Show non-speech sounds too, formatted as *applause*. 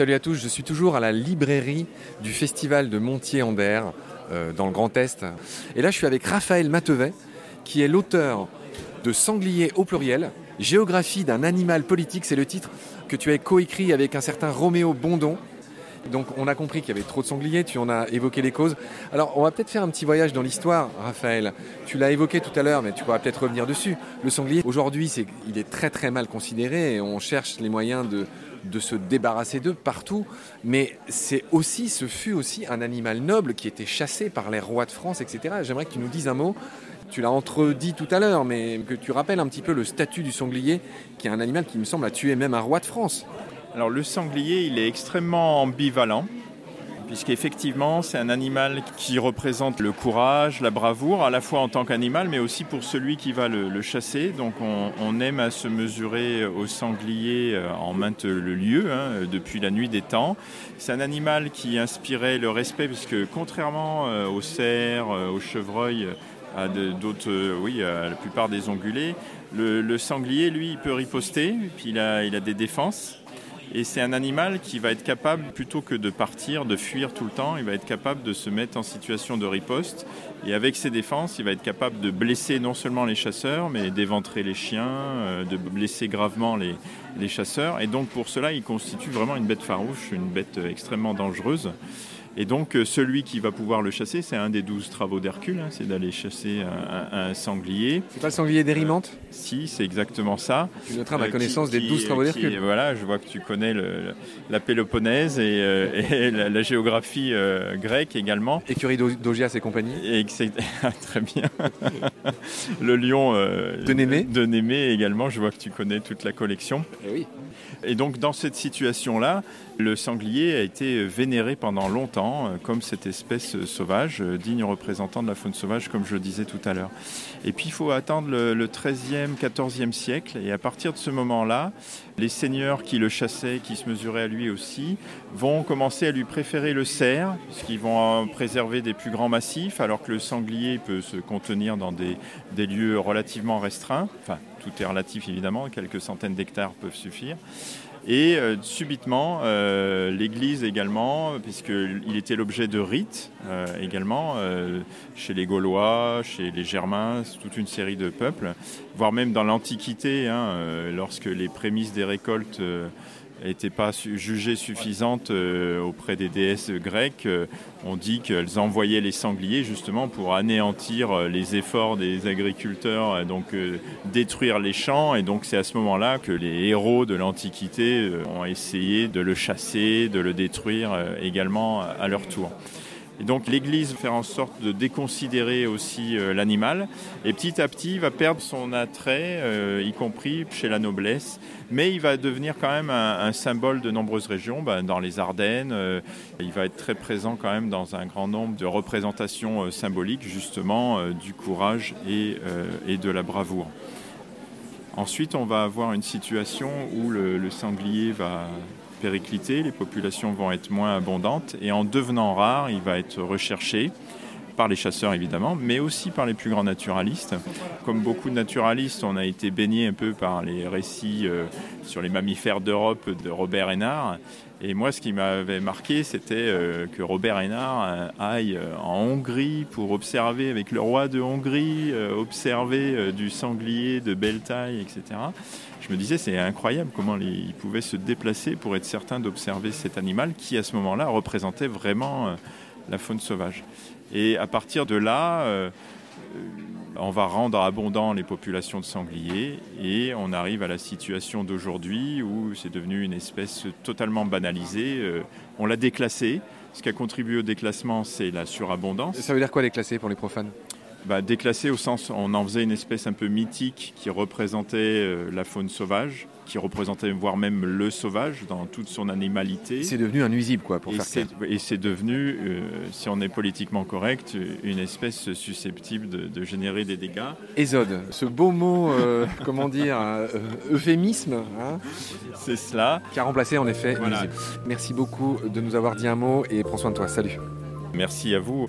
salut à tous. Je suis toujours à la librairie du festival de Montier-en-Der, euh, dans le Grand Est. Et là, je suis avec Raphaël Matevet, qui est l'auteur de Sanglier au pluriel, Géographie d'un animal politique. C'est le titre que tu as coécrit avec un certain Roméo Bondon. Donc on a compris qu'il y avait trop de sangliers, tu en as évoqué les causes. Alors on va peut-être faire un petit voyage dans l'histoire, Raphaël. Tu l'as évoqué tout à l'heure, mais tu pourras peut-être revenir dessus. Le sanglier, aujourd'hui, c'est, il est très très mal considéré et on cherche les moyens de, de se débarrasser d'eux partout. Mais c'est aussi, ce fut aussi un animal noble qui était chassé par les rois de France, etc. J'aimerais que tu nous dises un mot. Tu l'as entredit tout à l'heure, mais que tu rappelles un petit peu le statut du sanglier, qui est un animal qui me semble a tué même un roi de France. Alors le sanglier, il est extrêmement ambivalent, puisqu'effectivement c'est un animal qui représente le courage, la bravoure, à la fois en tant qu'animal, mais aussi pour celui qui va le, chasser. Donc on, aime à se mesurer au sanglier euh, en maintes lieux, hein, depuis la nuit des temps. C'est un animal qui inspirait le respect, puisque contrairement euh, aux cerfs, euh, aux chevreuils, à d'autres, oui, à la plupart des ongulés, le, sanglier, lui, il peut riposter, puis il a des défenses. Et c'est un animal qui va être capable, plutôt que de partir, de fuir tout le temps, il va être capable de se mettre en situation de riposte. Et avec ses défenses, il va être capable de blesser non seulement les chasseurs, mais d'éventrer les chiens, euh, de blesser gravement les, les chasseurs. Et donc pour cela, il constitue vraiment une bête farouche, une bête extrêmement dangereuse. Et donc euh, celui qui va pouvoir le chasser, c'est un des douze travaux d'Hercule, hein, c'est d'aller chasser un, sanglier. C'est pas le sanglier d'Érimante euh, Si, c'est exactement ça. Tu noteras ma euh, connaissance des douze travaux d'Hercule. Voilà, je vois que tu connais la Péloponnèse et, la, géographie grecque également. Écurie d'Augias et compagnie. Et *laughs* très bien. *laughs* le lion de Némée. De Némée également, je vois que tu connais toute la collection. Et eh oui. Et donc dans cette situation-là, le sanglier a été vénéré pendant longtemps euh, comme cette espèce sauvage, euh, digne représentant de la faune sauvage, comme je le disais tout à l'heure. Et puis il faut attendre le, 13e, 14e siècle, et à partir de ce moment-là, les seigneurs qui le chassaient, qui se mesuraient à lui aussi, vont commencer à lui préférer le cerf, puisqu'ils vont préserver des plus grands massifs, alors que le sanglier peut se contenir dans des lieux relativement restreints. Enfin, tout est relatif évidemment, quelques centaines d'hectares peuvent suffire. Et euh, subitement, euh, l'Église également, puisqu'il était l'objet de rites euh, également, chez les Gaulois, chez les Germains, toute une série de peuples, voire même dans l'Antiquité, hein, lorsque les prémices des récoltes n'étaient pas jugées suffisantes euh, auprès des déesses grecques. Euh, on dit qu'elles envoyaient les sangliers justement pour anéantir euh, les efforts des agriculteurs, donc détruire les champs. Et donc c'est à ce moment-là que les héros de l'Antiquité ont essayé de le chasser, de le détruire également à leur tour. Et donc l'Église va faire en sorte de déconsidérer aussi euh, l'animal et petit à petit il va perdre son attrait, euh, y compris chez la noblesse, mais il va devenir quand même un, symbole de nombreuses régions. Ben, dans les Ardennes, euh, il va être très présent quand même dans un grand nombre de représentations symboliques justement du courage et, de la bravoure. Ensuite, on va avoir une situation où le sanglier va péricliter, les populations vont être moins abondantes et en devenant rare, il va être recherché par les chasseurs évidemment, mais aussi par les plus grands naturalistes. Comme beaucoup de naturalistes, on a été baigné un peu par les récits euh, sur les mammifères d'Europe de Robert Hénard. Et moi, ce qui m'avait marqué, c'était euh, que Robert Hénard euh, aille en Hongrie pour observer avec le roi de Hongrie, observer du sanglier de belle taille, etc. Je me disais, c'est incroyable comment il pouvait se déplacer pour être certain d'observer cet animal qui, à ce moment-là, représentait vraiment la faune sauvage. Et à partir de là, euh, on va rendre abondant les populations de sangliers et on arrive à la situation d'aujourd'hui où c'est devenu une espèce totalement banalisée. Euh, on l'a déclassé. Ce qui a contribué au déclassement, c'est la surabondance. Ça veut dire quoi déclasser pour les profanes? Bah, Déclassé au sens, on en faisait une espèce un peu mythique qui représentait euh, la faune sauvage qui représentait voire même le sauvage dans toute son animalité. C'est devenu un nuisible, quoi, pour et faire Et c'est devenu, euh, si on est politiquement correct, une espèce susceptible de, générer des dégâts. Ésode, ce beau mot, euh, *laughs* comment dire, euphémisme. Hein, c'est cela. Qui a remplacé en effet Merci beaucoup de nous avoir dit un mot et prends soin de toi. Salut. Merci à vous.